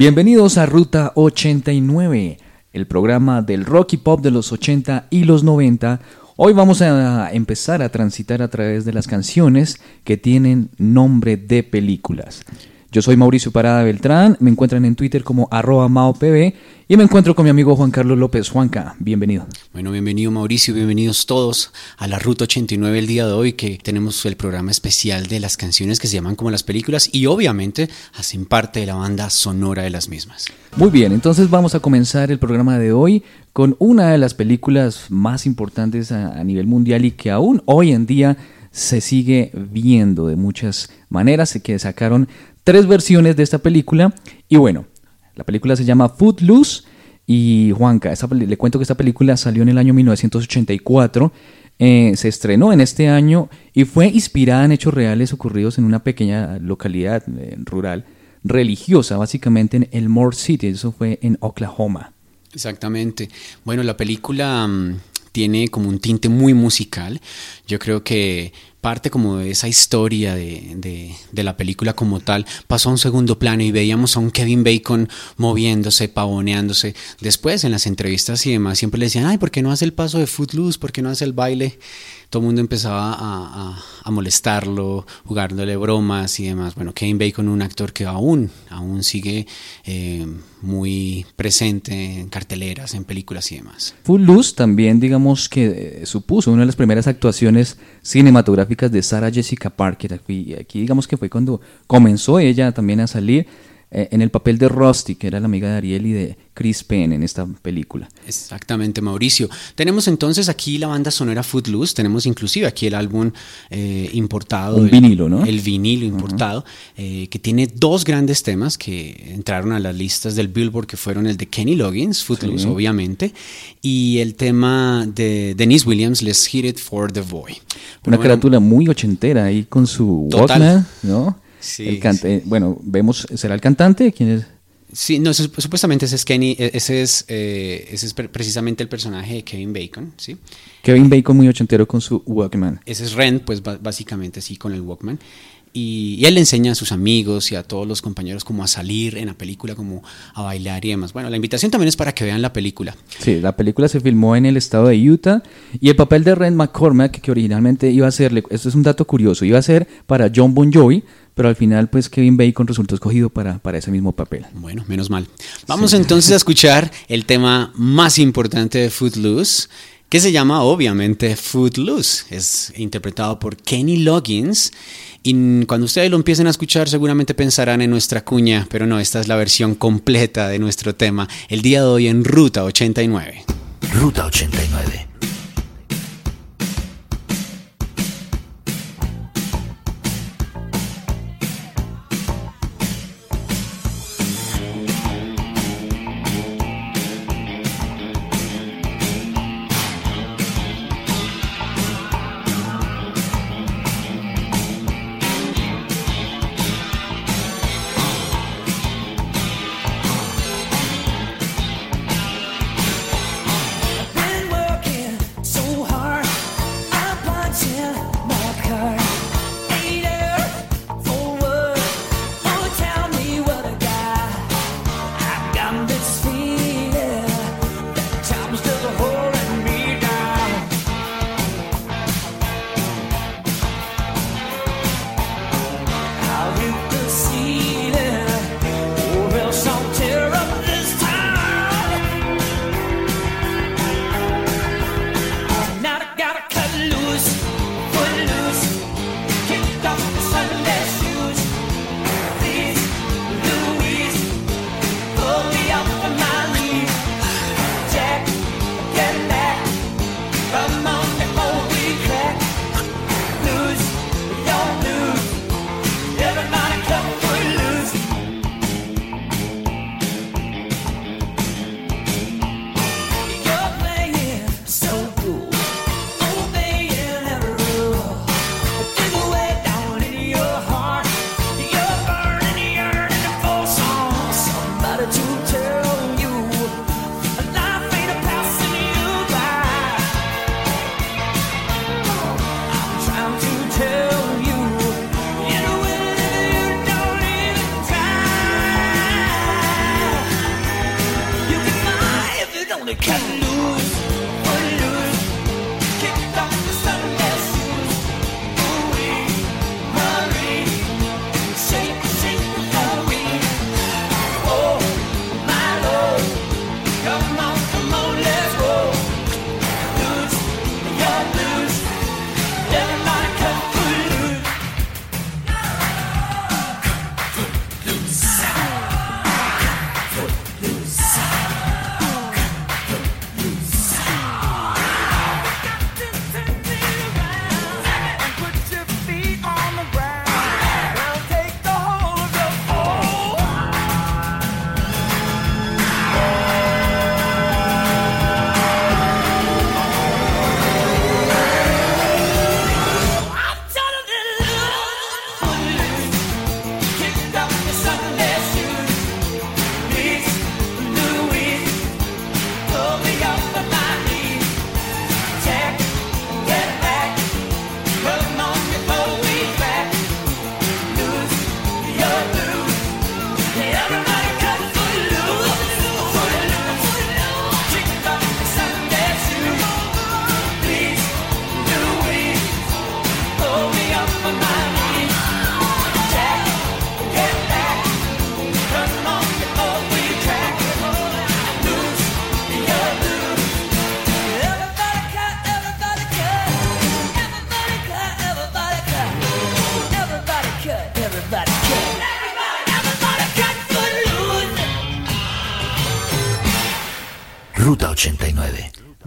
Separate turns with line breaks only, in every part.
Bienvenidos a Ruta 89, el programa del rock y pop de los 80 y los 90. Hoy vamos a empezar a transitar a través de las canciones que tienen nombre de películas. Yo soy Mauricio Parada Beltrán, me encuentran en Twitter como arroba maopb y me encuentro con mi amigo Juan Carlos López. Juanca, bienvenido.
Bueno, bienvenido Mauricio, bienvenidos todos a la Ruta 89 el día de hoy que tenemos el programa especial de las canciones que se llaman como las películas y obviamente hacen parte de la banda sonora de las mismas.
Muy bien, entonces vamos a comenzar el programa de hoy con una de las películas más importantes a, a nivel mundial y que aún hoy en día se sigue viendo de muchas maneras, que sacaron tres versiones de esta película y bueno, la película se llama Footloose y Juanca, le cuento que esta película salió en el año 1984, eh, se estrenó en este año y fue inspirada en hechos reales ocurridos en una pequeña localidad eh, rural religiosa, básicamente en Elmore City, eso fue en Oklahoma.
Exactamente. Bueno, la película mm, tiene como un tinte muy musical. Yo creo que parte como de esa historia de, de, la película como tal pasó a un segundo plano y veíamos a un Kevin Bacon moviéndose, pavoneándose. Después en las entrevistas y demás siempre le decían, ay, ¿por qué no hace el paso de Footloose? ¿Por qué no hace el baile? Todo el mundo empezaba a, a, molestarlo, jugándole bromas y demás. Bueno, Kevin Bacon, un actor que aún, aún sigue eh, muy presente en carteleras, en películas y demás.
Footloose también, digamos que eh, supuso una de las primeras actuaciones cinematográficas de Sarah Jessica Parker. Aquí, aquí digamos que fue cuando comenzó ella también a salir eh, en el papel de Rusty, que era la amiga de Ariel y de Chris Penn en esta película.
Exactamente, Mauricio. Tenemos entonces aquí la banda sonora Footloose, tenemos inclusive aquí el álbum eh, importado.
Un vinilo, ¿no?
El vinilo importado, eh, que tiene dos grandes temas que entraron a las listas del Billboard, que fueron el de Kenny Loggins, Footloose, obviamente, y el tema de Denise Williams, Let's Hit It for the Boy.
Una carátula muy ochentera ahí con su Walkman, ¿no? Sí, el Bueno, vemos, ¿será el cantante? ¿Quién es?
Sí, no, supuestamente ese es Kenny, e, ese es, eh, ese es precisamente el personaje de Kevin Bacon, ¿sí?
Kevin Bacon muy ochentero con su Walkman.
Ese es Ren, pues básicamente sí, con el Walkman. Y, él le enseña a sus amigos y a todos los compañeros como a salir en la película, como a bailar y demás. Bueno, la invitación también es para que vean la película.
Sí, la película se filmó en el estado de Utah y el papel de Ren McCormack, que originalmente iba a ser, esto es un dato curioso, iba a ser para John Bon Jovi, pero al final pues Kevin Bacon resultó escogido para, para ese mismo papel.
Bueno, menos mal. Vamos entonces a escuchar el tema más importante de Footloose, que se llama obviamente Footloose. Es interpretado por Kenny Loggins. Y cuando ustedes lo empiecen a escuchar, seguramente pensarán en nuestra cuña, pero no, esta es la versión completa de nuestro tema, el día de hoy en Ruta 89.
Ruta 89.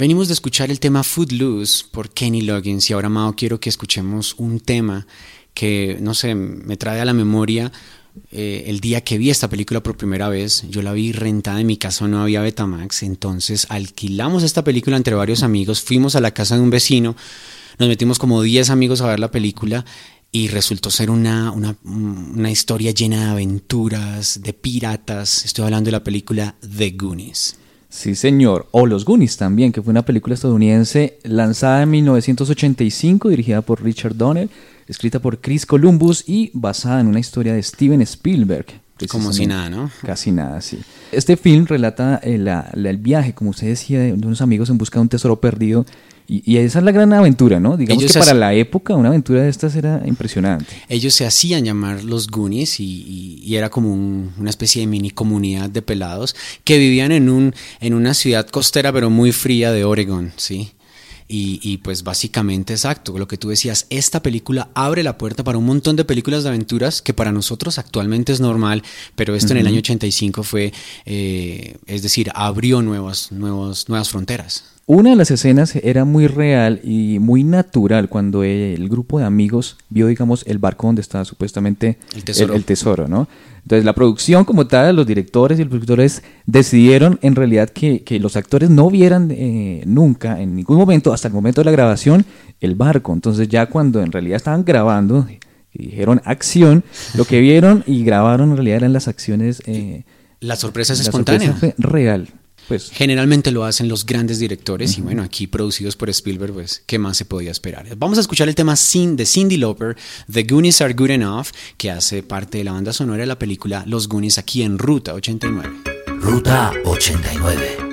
Venimos de escuchar el tema Footloose por Kenny Loggins y ahora, Mao, quiero que escuchemos un tema que, no sé, me trae a la memoria eh, el día que vi esta película por primera vez. Yo la vi rentada en mi casa, no había Betamax, entonces alquilamos esta película entre varios amigos, fuimos a la casa de un vecino, nos metimos como 10 amigos a ver la película y resultó ser una, una, historia llena de aventuras, de piratas. Estoy hablando de la película The Goonies.
Sí, señor. O Los Goonies también, que fue una película estadounidense lanzada en 1985, dirigida por Richard Donner, escrita por Chris Columbus y basada en una historia de Steven Spielberg.
Como si nada, ¿no?
Casi nada, sí. Este film relata el, el viaje, como usted decía, de unos amigos en busca de un tesoro perdido y, esa es la gran aventura, ¿no? Digamos que para la época una aventura de estas era impresionante.
Ellos se hacían llamar los Goonies y, era como una especie de mini comunidad de pelados que vivían en, un, en una ciudad costera pero muy fría de Oregon, ¿sí? Y, y, pues básicamente, exacto, lo que tú decías, esta película abre la puerta para un montón de películas de aventuras que para nosotros actualmente es normal, pero esto en el año 85 fue, eh, es decir, abrió nuevas, nuevas, nuevas fronteras.
Una de las escenas era muy real y muy natural cuando el grupo de amigos vio, digamos, el barco donde estaba supuestamente el tesoro, el, tesoro ¿no? Entonces la producción como tal, los directores y los productores decidieron en realidad que, los actores no vieran eh, nunca, en ningún momento, hasta el momento de la grabación, el barco. Entonces ya cuando en realidad estaban grabando y dijeron acción, lo que vieron y grabaron en realidad eran las acciones...
Eh, la sorpresa es espontánea.
real.
Pues. Generalmente lo hacen los grandes directores y bueno, aquí producidos por Spielberg, pues, ¿qué más se podía esperar? Vamos a escuchar el tema de Cindy Lauper, The Goonies Are Good Enough, que hace parte de la banda sonora de la película Los Goonies aquí en Ruta 89.
Ruta 89.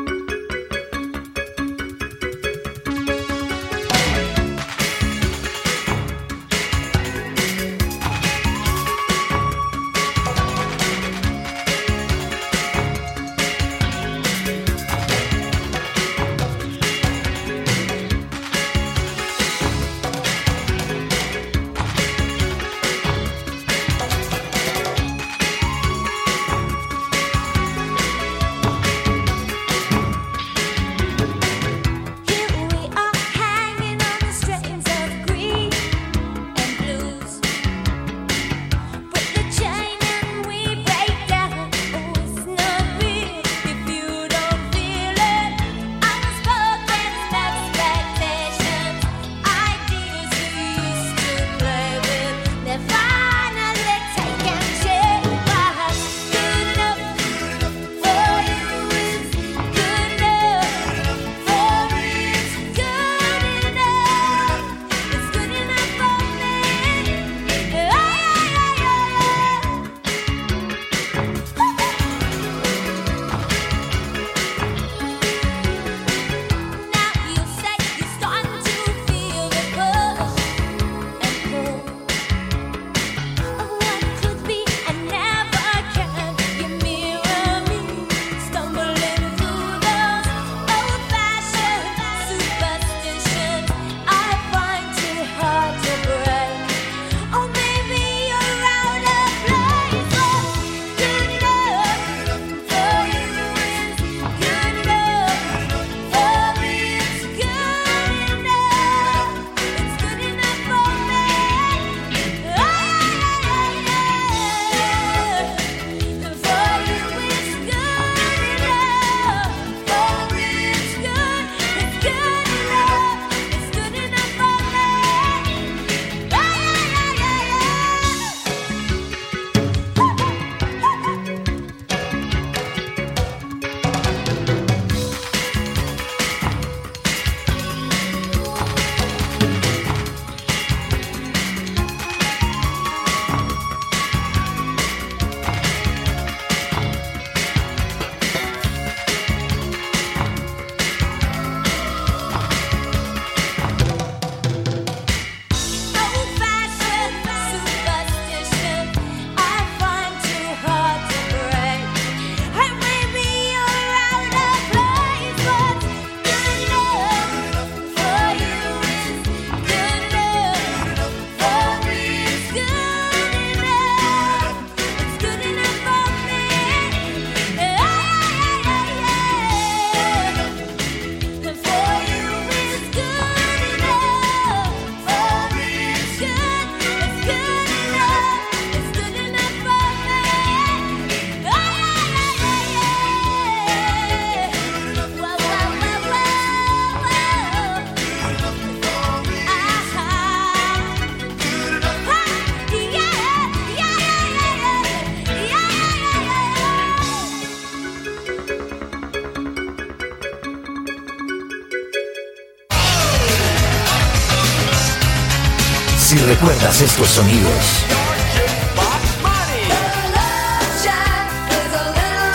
Estos sonidos.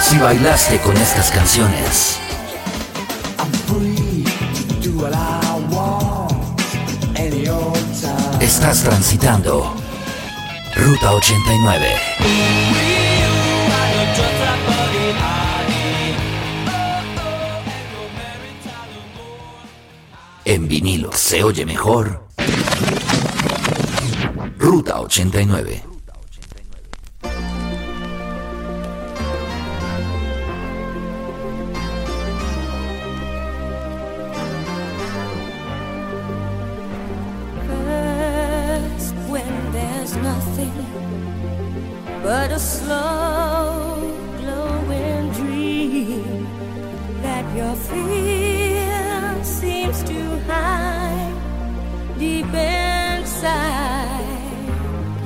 Si bailaste con estas canciones. Estás transitando Ruta 89. En vinilo se oye mejor. 89.
But a slow glowing dream that your fear seems to hide deep inside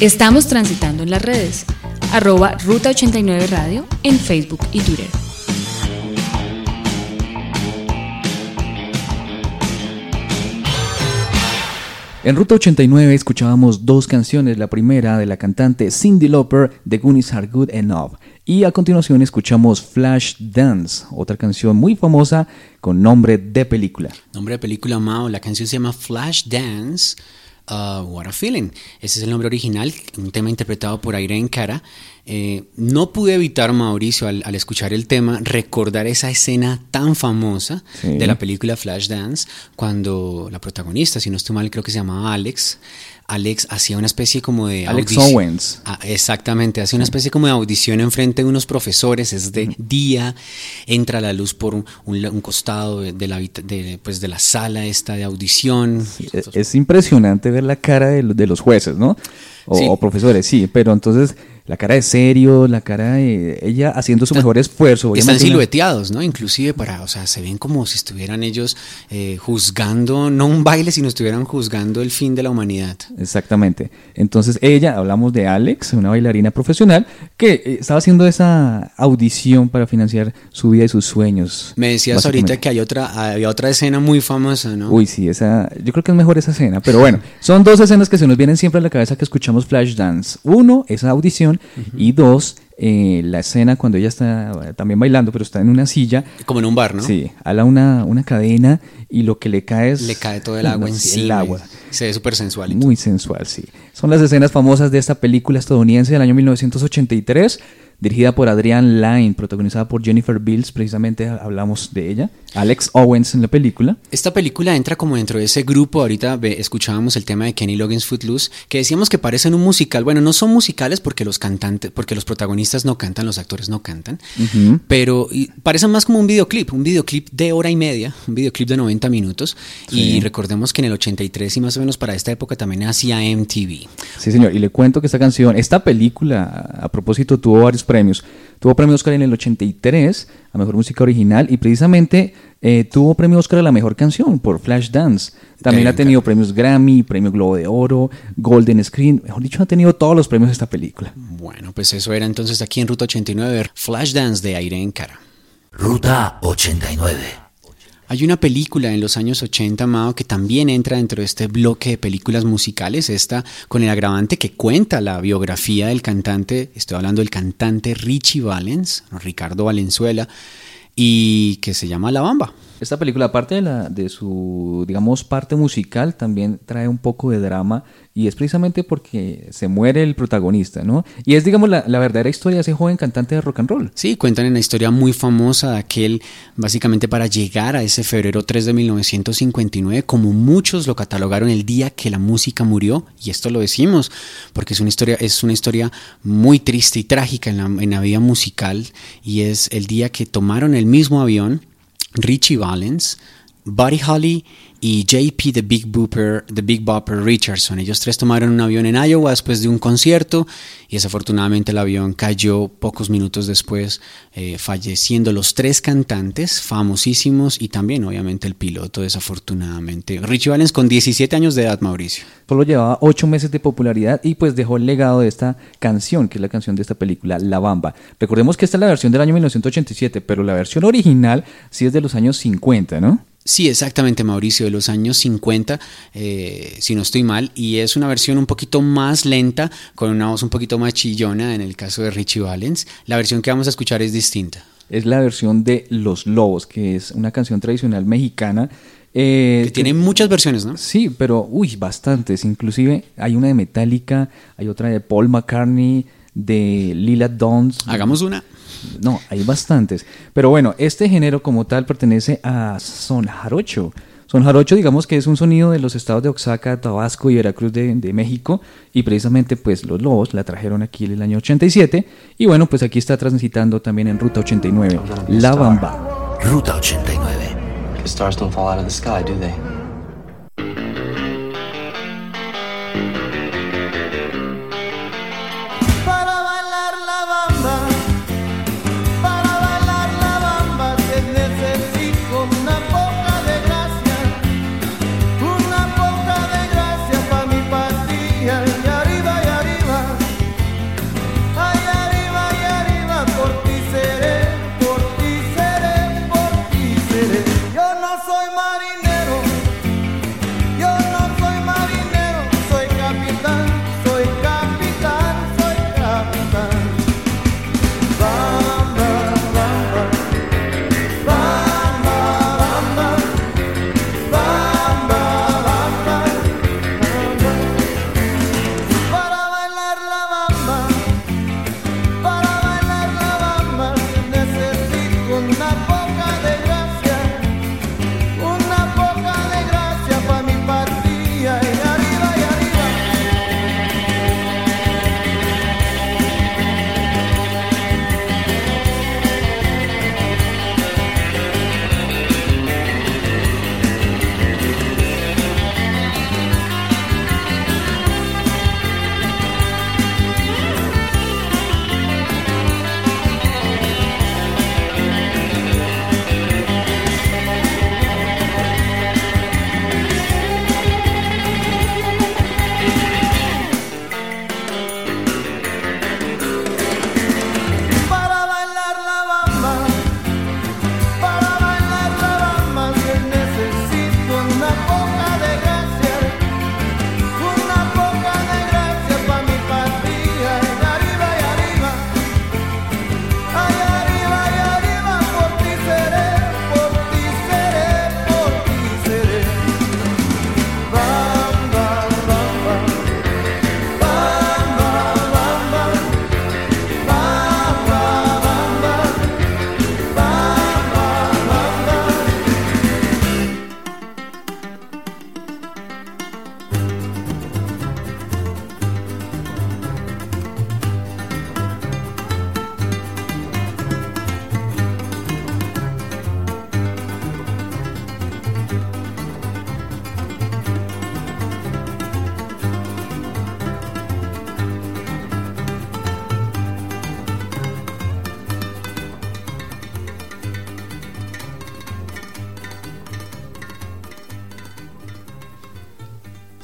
Estamos transitando en las redes. Arroba Ruta 89 Radio en Facebook y Twitter.
En Ruta 89 escuchábamos dos canciones, la primera de la cantante Cindy Lauper, The Goonies Are Good Enough, y a continuación escuchamos Flash Dance, otra canción muy famosa con nombre de película.
Nombre de película Mao, la canción se llama Flash Dance. Uh, What a Feeling. Ese es el nombre original, un tema interpretado por Irene Cara. Eh, no pude evitar, Mauricio, al, al escuchar el tema, recordar esa escena tan famosa
Sí.
de la película Flashdance, cuando la protagonista, si no estoy mal, creo que se llamaba Alex. Alex hacía una especie como de
Alex Owens.
Ah, exactamente, hace una especie como de audición enfrente de unos profesores, es de día, entra la luz por un, un la- un costado de, la, de, pues, de la sala esta de audición.
Es, es impresionante ver la cara de, lo- de los jueces, ¿no? O,
Sí.
o profesores, sí, pero entonces la cara de serio, la cara de ella haciendo su mejor esfuerzo.
Están
obviamente
silueteados, ¿no? Inclusive para, o sea, se ven como si estuvieran ellos eh, juzgando, no un baile, sino estuvieran juzgando el fin de la humanidad.
Exactamente. Entonces ella, hablamos de Alex, una bailarina profesional, que eh, estaba haciendo esa audición para financiar su vida y sus sueños.
Me decías ahorita que hay otra, había otra escena muy famosa, ¿no?
Uy, sí, esa, yo creo que es mejor esa escena, pero bueno, son dos escenas que se nos vienen siempre a la cabeza que escuchamos Flashdance. Uno, esa audición, y dos, eh, la escena cuando ella está eh, también bailando, pero está en una silla.
Como en un bar, ¿no?
Sí, ala una, una cadena y lo que le cae es...
Le cae todo el agua encima.
El agua.
Se ve súper sensual.
Muy sensual, sí. Son las escenas famosas de esta película estadounidense del año 1983, dirigida por Adrian Lyne, protagonizada por Jennifer Bills, precisamente hablamos de ella, Alex Owens en la película.
Esta película entra como dentro de ese grupo, ahorita escuchábamos el tema de Kenny Loggins Footloose, que decíamos que parecen un musical. Bueno, no son musicales porque los cantantes, porque los protagonistas no cantan, los actores no cantan, pero parecen más como un videoclip, un videoclip de hora y media, un videoclip de 90 minutos. Y recordemos que en el 83 y más o menos para esta época también hacía MTV.
Sí, señor, y le cuento que esta canción, esta película, a propósito, tuvo varios premios. Tuvo premio Oscar en el 83 a Mejor Música Original y precisamente eh, tuvo premio Oscar a la Mejor Canción por Flashdance. También
Qué
ha tenido premios Grammy, premio Globo de Oro, Golden Screen, mejor dicho, ha tenido todos los premios de esta película.
Bueno, pues eso era entonces aquí en Ruta 89, Flashdance de Irene Cara.
Ruta 89.
Hay una película en los años 80, Mao, que también entra dentro de este bloque de películas musicales, esta con el agravante que cuenta la biografía del cantante, estoy hablando del cantante Richie Valens, Ricardo Valenzuela, y que se llama La Bamba.
Esta película, aparte de, la, de su, digamos, parte musical, también trae un poco de drama y es precisamente porque se muere el protagonista, ¿no? Y es, digamos, la, la verdadera historia de ese joven cantante de rock and roll.
Sí, cuentan una historia muy famosa de aquel, básicamente para llegar a ese febrero 3 de 1959, como muchos lo catalogaron el día que la música murió, y esto lo decimos, porque es una historia, es una historia muy triste y trágica en la, en la vida musical, y es el día que tomaron el mismo avión, Richie Valens, Buddy Holly y JP The Big Booper, The Big Bopper Richardson. Ellos tres tomaron un avión en Iowa después de un concierto y desafortunadamente el avión cayó pocos minutos después, eh, falleciendo los tres cantantes famosísimos y también obviamente el piloto desafortunadamente. Richie Valens con 17 años de edad, Mauricio.
Solo llevaba ocho meses de popularidad y pues dejó el legado de esta canción, que es la canción de esta película, La Bamba. Recordemos que esta es la versión del año 1987, pero la versión original sí es de los años 50, ¿no?
Sí, exactamente, Mauricio, de los años 50, eh, si no estoy mal, y es una versión un poquito más lenta, con una voz un poquito más chillona en el caso de Richie Valens. La versión que vamos a escuchar es distinta.
Es la versión de Los Lobos, que es una canción tradicional mexicana. eh,
Que tiene muchas versiones, ¿no?
Sí, pero uy, bastantes. Inclusive hay una de Metallica, hay otra de Paul McCartney, de Lila Downs.
Hagamos una.
No, hay bastantes. Pero bueno, este género como tal pertenece a son jarocho. Son jarocho, digamos que es un sonido de los estados de Oaxaca, Tabasco y Veracruz de, de México. Y precisamente pues los lobos la trajeron aquí en el año 87. Y bueno, pues aquí está transitando también en Ruta 89. La Bamba.
Ruta 89.
The stars don't fall out of the sky, do they?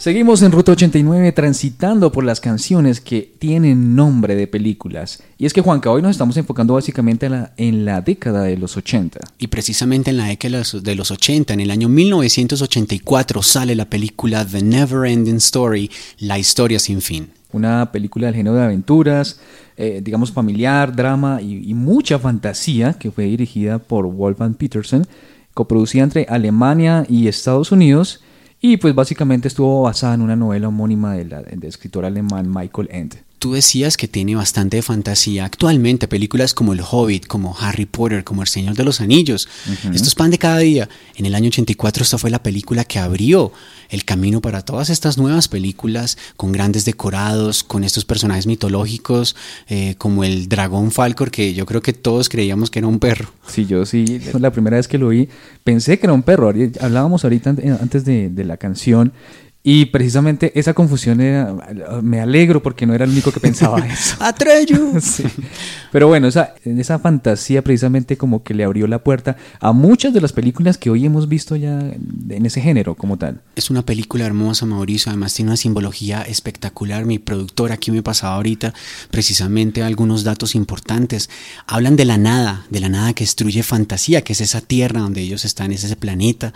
Seguimos en Ruta 89 transitando por las canciones que tienen nombre de películas. Y es que Juanca, hoy nos estamos enfocando básicamente en la, en la década de los 80.
Y precisamente en la década de los- de los 80, en el año 1984, sale la película The Never Ending Story, La historia sin fin.
Una película del género de aventuras, eh, digamos familiar, drama y, y mucha fantasía que fue dirigida por Wolfgang Peterson, coproducida entre Alemania y Estados Unidos y pues básicamente estuvo basada en una novela homónima del escritor alemán Michael Ende.
Tú decías que tiene bastante fantasía. Actualmente, películas como El Hobbit, como Harry Potter, como El Señor de los Anillos. Esto es pan de cada día. En el año 84 esta fue la película que abrió el camino para todas estas nuevas películas con grandes decorados, con estos personajes mitológicos, eh, como el dragón Falcor, que yo creo que todos creíamos que era un perro.
Sí, yo sí, la primera vez que lo vi pensé que era un perro. Hablábamos ahorita an- antes de, de la canción y precisamente esa confusión era, me alegro porque no era el único que pensaba eso.
¡Atreyu!
Sí. Pero bueno, esa, esa fantasía precisamente como que le abrió la puerta a muchas de las películas que hoy hemos visto ya en ese género como tal.
Es una película hermosa, Mauricio. Además, tiene una simbología espectacular. Mi productor aquí me pasaba ahorita precisamente algunos datos importantes. Hablan de la nada, de la nada que destruye fantasía, que es esa tierra donde ellos están, es ese planeta.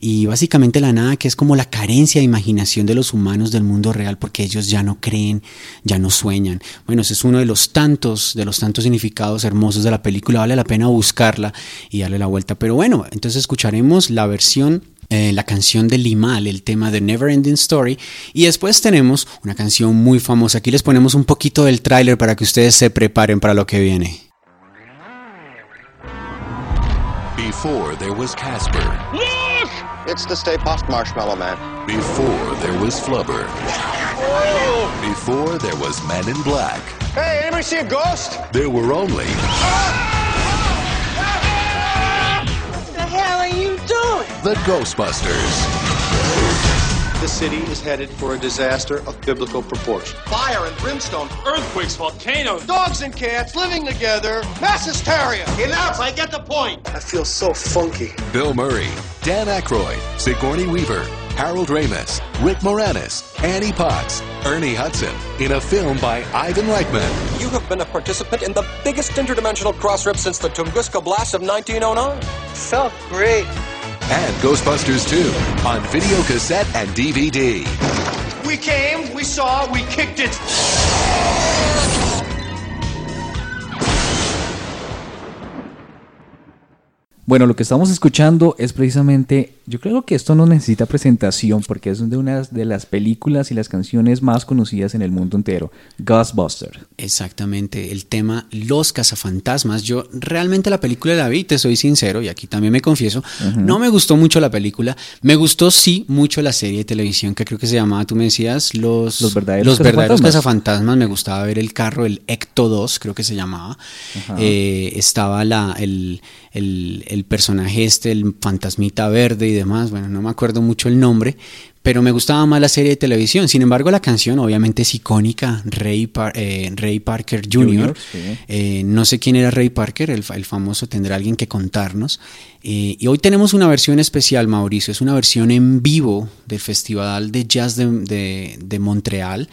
Y básicamente la nada que es como la carencia de imaginación de los humanos del mundo real, porque ellos ya no creen, ya no sueñan. Bueno, ese es uno de los tantos, de los tantos significados hermosos de la película. Vale la pena buscarla y darle la vuelta. Pero bueno, entonces escucharemos la versión eh, la canción de Limal, el tema de Never Ending Story. Y después tenemos una canción muy famosa. Aquí les ponemos un poquito del tráiler para que ustedes se preparen para lo que viene.
Before there was Casper.
It's the Stay Puft Marshmallow Man.
Before there was Flubber. Before there was Men in Black.
Hey, anybody see a ghost?
There were only
the hell are you doing?
the Ghostbusters.
The city is headed for a disaster of biblical proportion.
Fire and brimstone,
Earthquakes, volcanoes.
dogs and cats living together, mass hysteria. Enough, I get the point.
I feel so funky.
Bill Murray, Dan Aykroyd, Sigourney Weaver, Harold Ramis, Rick Moranis, Annie Potts, Ernie Hudson in a film by Ivan Reitman.
You have been a participant in the biggest interdimensional crossrip since the Tunguska blast of 1909.
Felt great.
And Ghostbusters 2 on video cassette and DVD.
We came, we saw, we kicked it.
Bueno, lo que estamos escuchando es precisamente, yo creo que esto no necesita presentación porque es de una de las películas y las canciones más conocidas en el mundo entero, Ghostbusters.
Exactamente, el tema Los cazafantasmas. Yo realmente la película la vi, te soy sincero, y aquí también me confieso, no me gustó mucho la película. Me gustó sí mucho la serie de televisión que creo que se llamaba, tú me decías, Los,
Los verdaderos
los verdaderos
cazafantasmas.
cazafantasmas. Me gustaba ver el carro, el Ecto 2, creo que se llamaba. Eh, estaba la, el, el, el personaje este, el fantasmita verde y demás. Bueno, no me acuerdo mucho el nombre, pero me gustaba más la serie de televisión. Sin embargo, la canción obviamente es icónica. Ray, Par- eh, Ray Parker Jr.
Junior, sí.
Eh, no sé quién era Ray Parker, el, el famoso, tendrá alguien que contarnos. Eh, y hoy tenemos una versión especial, Mauricio. Es una versión en vivo del Festival de Jazz de, de- de Montreal.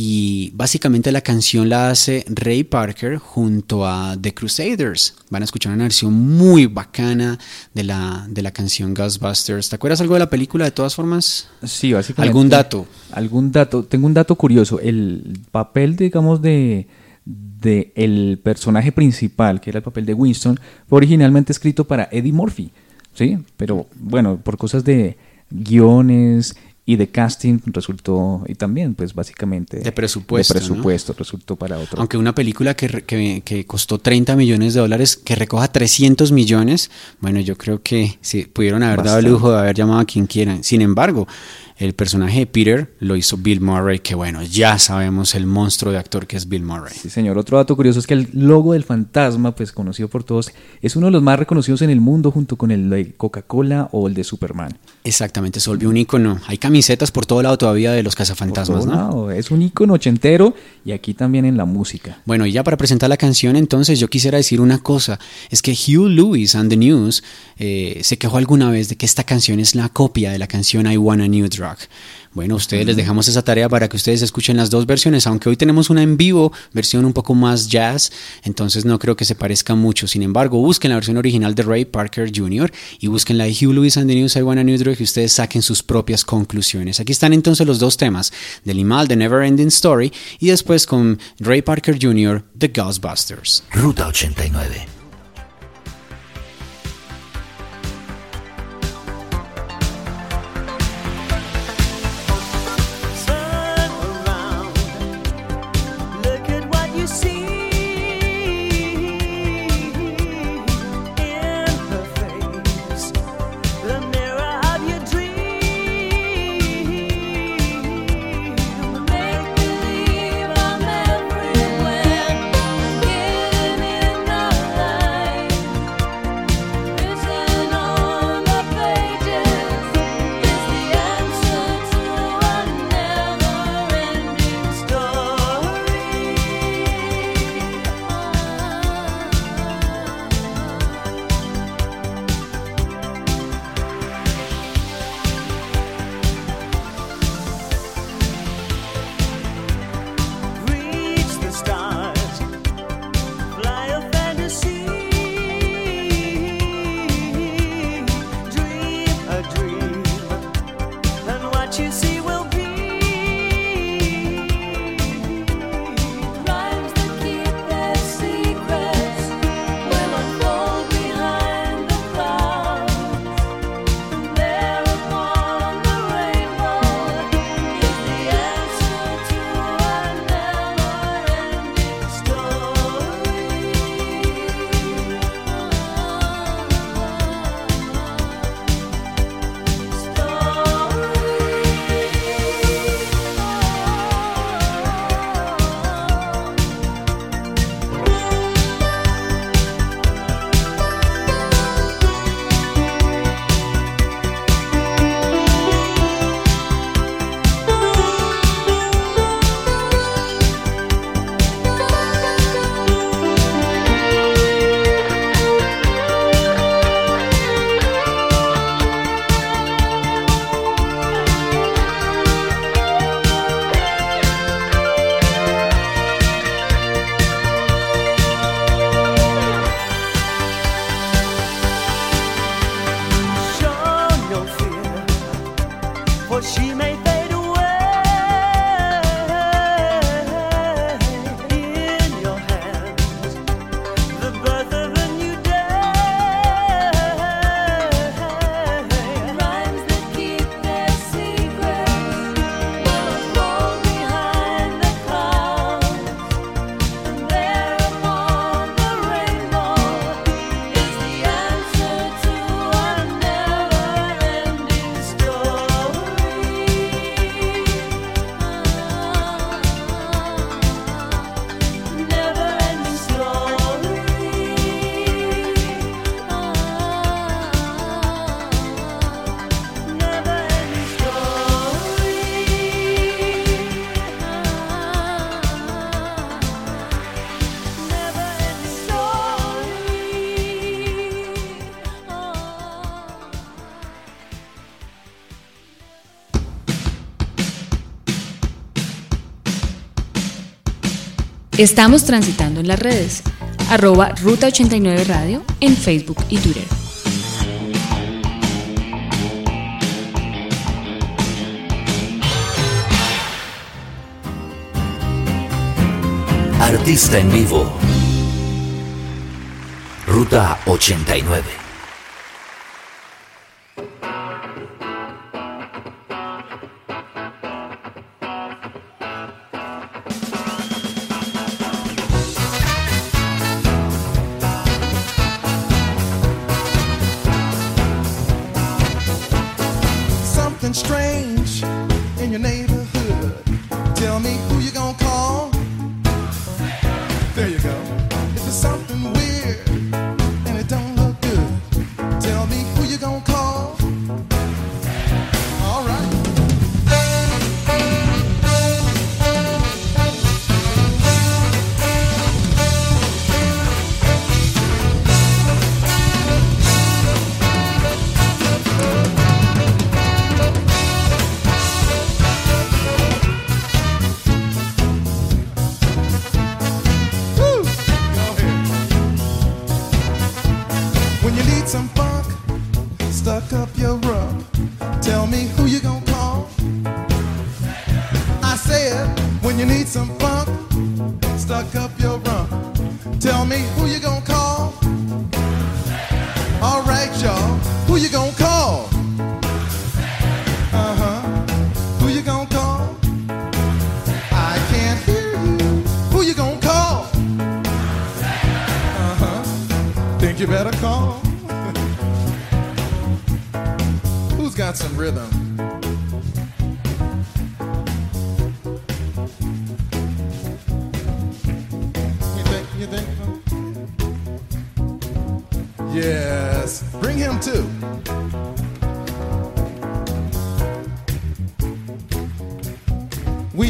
Y básicamente la canción la hace Ray Parker junto a The Crusaders. Van a escuchar una versión muy bacana de la, de la canción Ghostbusters. ¿Te acuerdas algo de la película de todas formas?
Sí, básicamente.
¿Algún dato?
Algún dato. Tengo un dato curioso. El papel, digamos, de, de el personaje principal, que era el papel de Winston, fue originalmente escrito para Eddie Murphy. ¿Sí? Pero bueno, por cosas de guiones y de casting resultó, y también, pues básicamente.
De presupuesto,
De
¿no?
presupuesto, resultó para otro.
Aunque una película que, que, que costó 30 millones de dólares, que recoja 300 millones, bueno, yo creo que sí, pudieron haber dado el lujo de haber llamado a quien quieran. Sin embargo, el personaje de Peter lo hizo Bill Murray, que bueno, ya sabemos el monstruo de actor que es Bill Murray.
Sí, señor. Otro dato curioso es que el logo del fantasma, pues conocido por todos, es uno de los más reconocidos en el mundo junto con el de Coca-Cola o el de Superman.
Exactamente, se volvió un icono. Hay camisetas por todo lado todavía de los cazafantasmas,
Por todo
¿no?
lado. Es un icono ochentero y aquí también en la música.
Bueno, y ya para presentar la canción, entonces yo quisiera decir una cosa, es que Hugh Lewis and the News eh, se quejó alguna vez de que esta canción es la copia de la canción I Want a New Drug. Bueno, ustedes les dejamos esa tarea para que ustedes escuchen las dos versiones, aunque hoy tenemos una en vivo, versión un poco más jazz, entonces no creo que se parezca mucho. Sin embargo, busquen la versión original de Ray Parker Jr. y busquen la de Hugh Lewis and the News I Wanna New Drug y ustedes saquen sus propias conclusiones. Aquí están entonces los dos temas, del Limal, The Never Ending Story, y después con Ray Parker Jr., The Ghostbusters.
Ruta 89.
What you see
Estamos transitando en las redes. Arroba Ruta 89 Radio en Facebook y Twitter.
Artista en vivo. Ruta 89.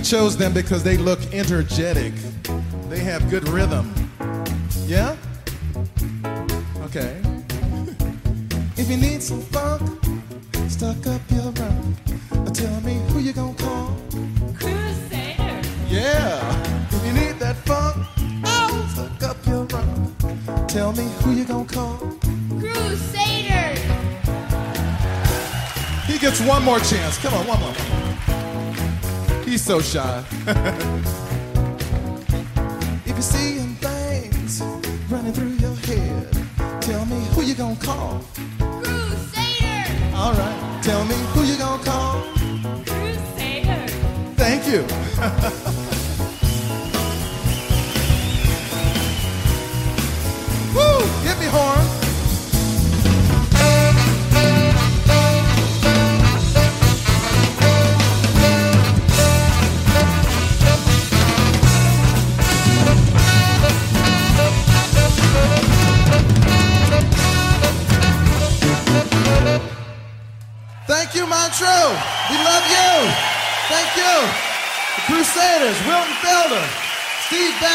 Chose them because they look energetic. They have good rhythm. Yeah? Okay. If you need some funk, stuck up your rump. Tell me who you gonna call.
Crusader.
Yeah. If you need that funk, oh, stuck up your rump. Tell me who you gonna call.
Crusader.
He gets one more chance. Come on, one more. So shy. if you're seeing things running through your head, tell me who you gonna call.
Crusader.
All right. Tell me who you gonna call.
Crusader.
Thank you.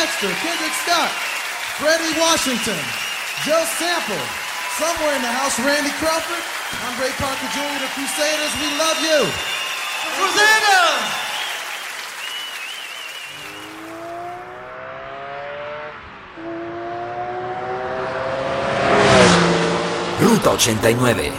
Baxter, Kendrick Scott, Freddie Washington, Joe Sample, somewhere in the house, Randy Crawford. I'm Ray Parker Jr., the Crusaders. We love you. Crusaders!
Ruta 89.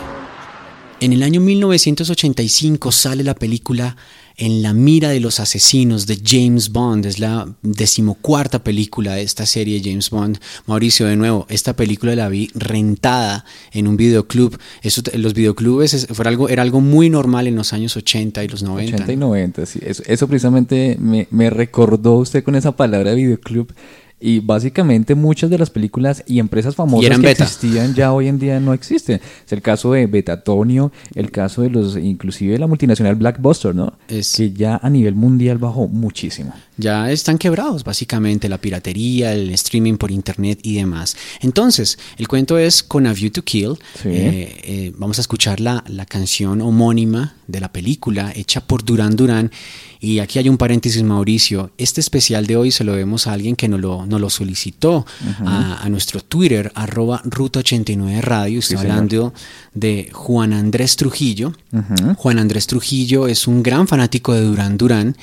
En el año 1985 sale la película En la mira de los asesinos de James Bond. Es la decimocuarta película de esta serie James Bond. Mauricio, de nuevo, esta película la vi rentada en un videoclub. Eso, los videoclubes es- fue algo, era algo muy normal en los años 80 y los 90.
80 y 90, sí. Eso, eso precisamente me, me recordó usted con esa palabra videoclub. Y básicamente muchas de las películas y empresas famosas
eran
que
beta.
existían ya hoy en día no existen. Es el caso de Betatonio, el caso de los, inclusive la multinacional Blackbuster, ¿no? Que ya a nivel mundial bajó muchísimo.
Ya están quebrados, básicamente, la piratería, el streaming por internet y demás. Entonces, el cuento es con A View to Kill.
Sí.
Eh, eh, vamos a escuchar la, la canción homónima de la película, hecha por Duran Duran. Y aquí hay un paréntesis, Mauricio. Este especial de hoy se lo debemos a alguien que nos lo, nos lo solicitó a, a nuestro Twitter, arroba Ruta89 Radio. Estoy
Sí,
hablando de Juan Andrés Trujillo. Juan Andrés Trujillo es un gran fanático de Duran Duran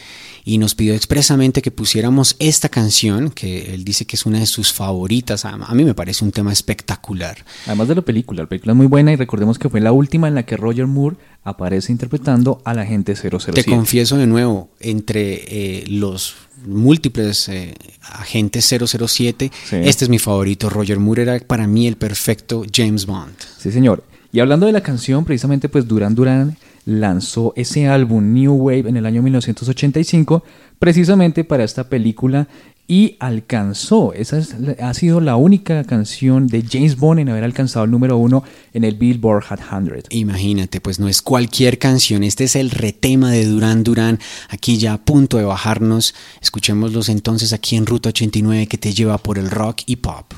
y nos pidió expresamente que pusiéramos esta canción, que él dice que es una de sus favoritas. A, a mí me parece un tema espectacular.
Además de la película, la película es muy buena y recordemos que fue la última en la que Roger Moore aparece interpretando al agente 007.
Te confieso de nuevo, entre eh, los múltiples eh, agentes 007,
Sí.
este es mi favorito. Roger Moore era para mí el perfecto James Bond.
Sí, señor. Y hablando de la canción, precisamente pues Duran Duran lanzó ese álbum New Wave en el año 1985 precisamente para esta película y alcanzó, esa es ha sido la única canción de James Bond en haber alcanzado el número uno en el Billboard Hot 100.
Imagínate, pues no es cualquier canción, este es el retema de Duran Duran, aquí ya a punto de bajarnos. Escuchémoslos entonces aquí en Ruta 89 que te lleva por el rock y pop.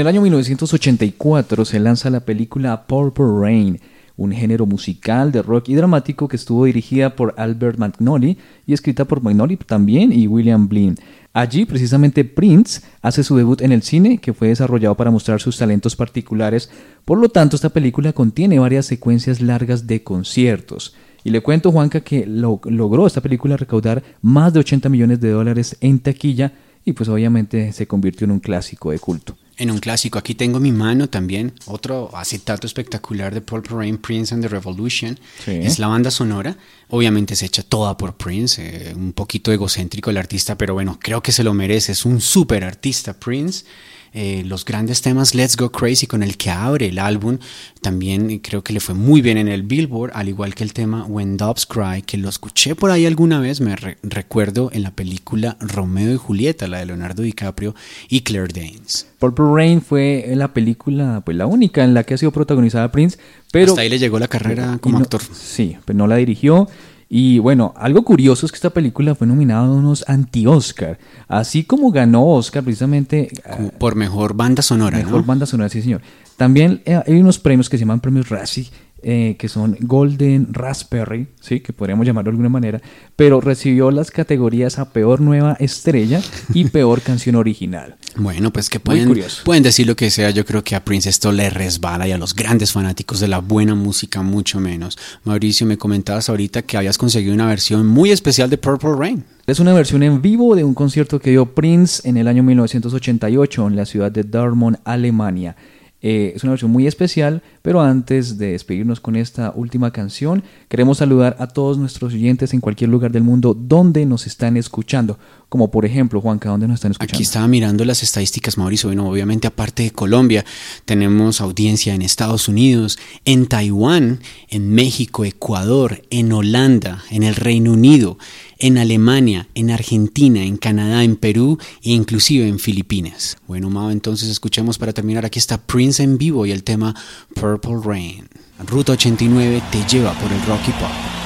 El año 1984 se lanza la película Purple Rain, un género musical de rock y dramático que estuvo dirigida por Albert Magnoli y escrita por Magnoli también y William Blinn. Allí precisamente Prince hace su debut en el cine que fue desarrollado para mostrar sus talentos particulares, por lo tanto esta película contiene varias secuencias largas de conciertos. Y le cuento Juanca que lo- logró esta película recaudar más de 80 millones de dólares en taquilla y pues obviamente se convirtió en un clásico de culto.
En un clásico, aquí tengo en mi mano también otro acetato espectacular de Purple Rain, Prince and the Revolution.
Sí.
Es la banda sonora. Obviamente se echa toda por Prince, eh, un poquito egocéntrico el artista, pero bueno, creo que se lo merece. Es un súper artista, Prince. Eh, los grandes temas Let's Go Crazy con el que abre el álbum también creo que le fue muy bien en el Billboard al igual que el tema When Doves Cry que lo escuché por ahí alguna vez me re- recuerdo en la película Romeo y Julieta la de Leonardo DiCaprio y Claire Danes
Purple Rain fue la película, pues la única en la que ha sido protagonizada Prince, pero
Hasta ahí le llegó la carrera como
no-
actor.
Sí, pero no la dirigió. Y bueno, algo curioso es que esta película fue nominada a unos anti-Oscar, así como ganó Oscar precisamente
Como por mejor banda sonora,
Mejor
¿no?
banda sonora, sí, señor. También eh, hay unos premios que se llaman premios Razzie, eh, que son Golden Raspberry, sí, que podríamos llamarlo de alguna manera, pero recibió las categorías a peor nueva estrella y peor canción original.
Bueno, pues que pueden, pueden decir lo que sea. Yo creo que a Prince esto le resbala y a los grandes fanáticos de la buena música mucho menos. Mauricio, me comentabas ahorita que habías conseguido una versión muy especial de Purple Rain.
Es una versión en vivo de un concierto que dio Prince en el año 1988 en la ciudad de Dortmund, Alemania. Eh, es una versión muy especial, pero antes de despedirnos con esta última canción, queremos saludar a todos nuestros oyentes en cualquier lugar del mundo donde nos están escuchando. Como por ejemplo, Juanca, ¿dónde nos están escuchando?
Aquí estaba mirando las estadísticas, Mauricio. Bueno, obviamente, aparte de Colombia, tenemos audiencia en Estados Unidos, en Taiwán, en México, Ecuador, en Holanda, en el Reino Unido,
en Alemania, en Argentina, en Canadá, en Perú e inclusive en Filipinas. Bueno, Mao, entonces escuchemos para terminar. Aquí está Prince en vivo y el tema Purple Rain. Ruta 89 te lleva por el Rocky Pop.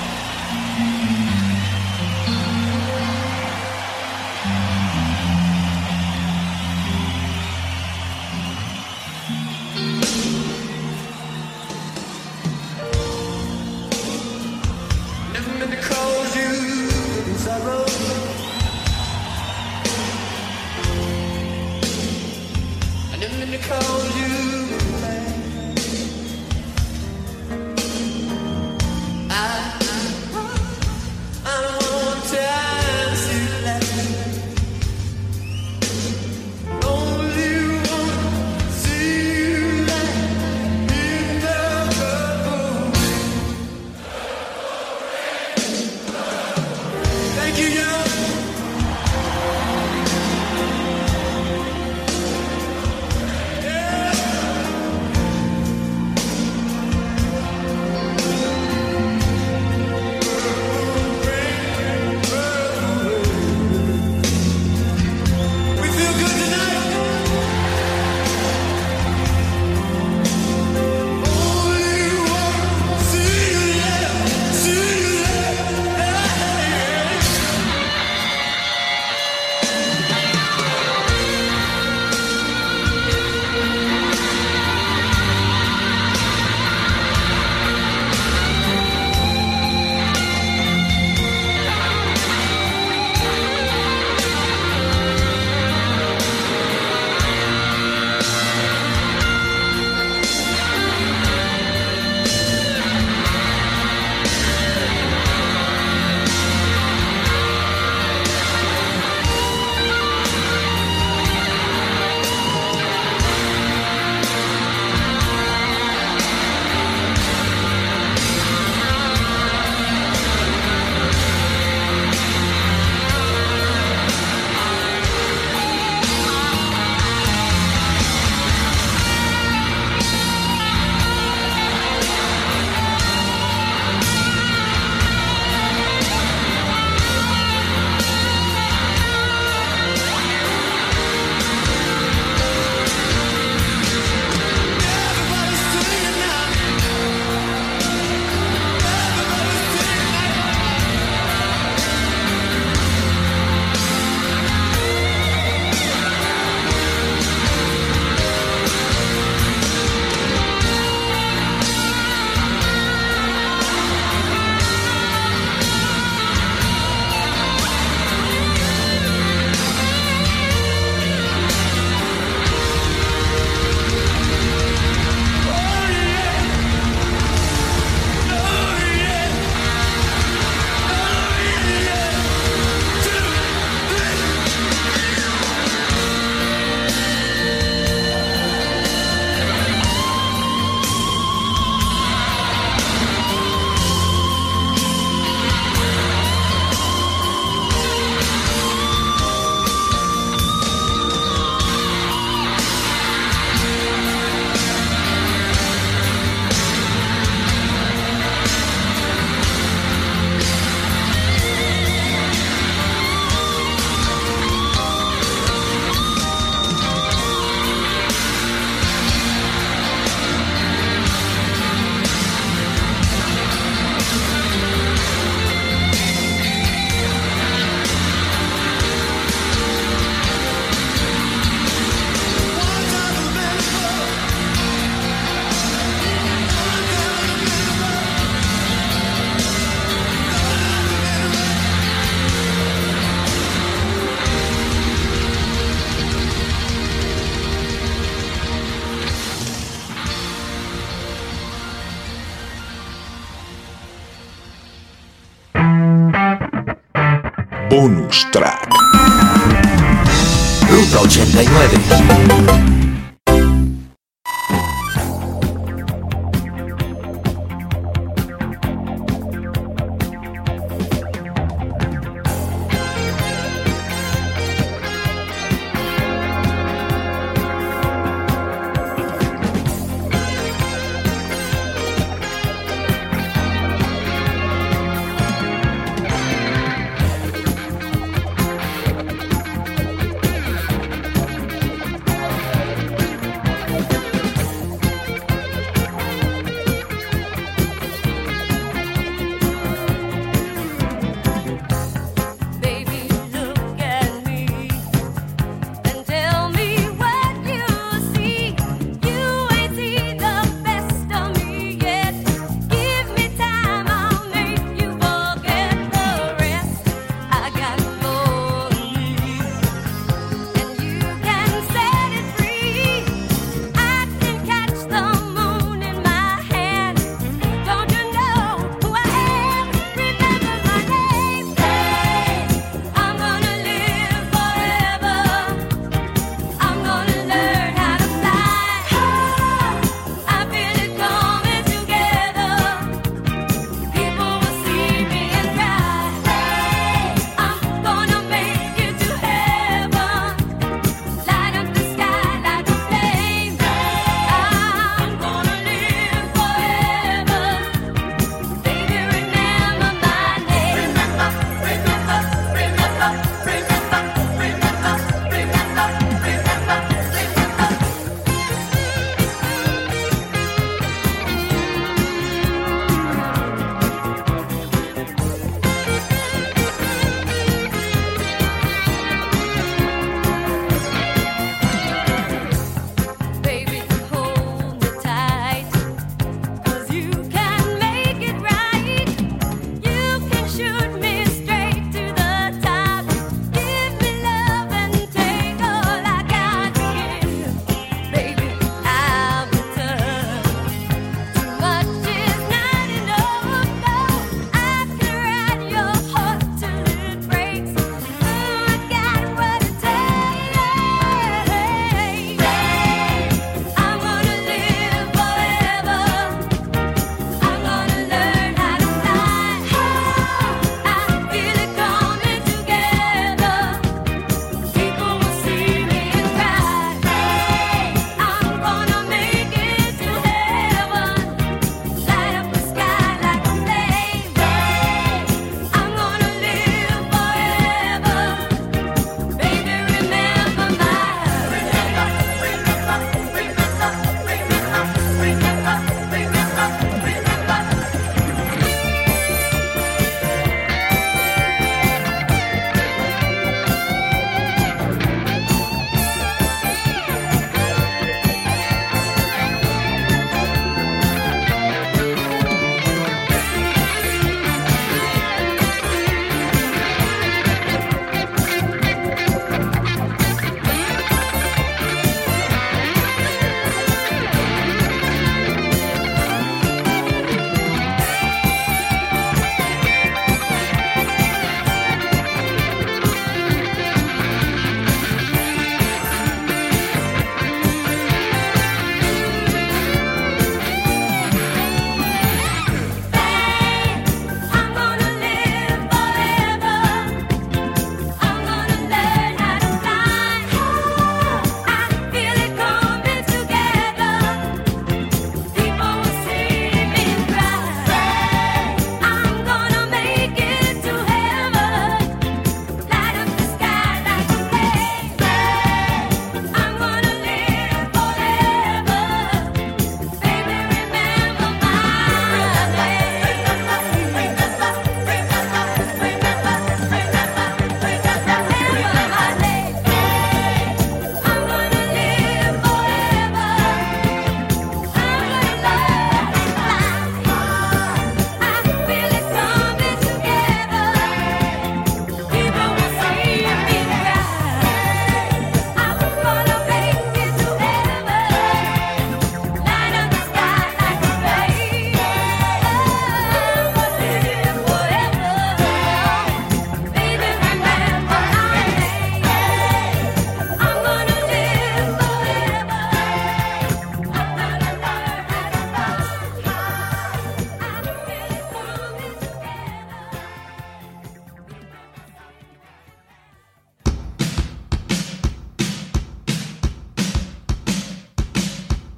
89.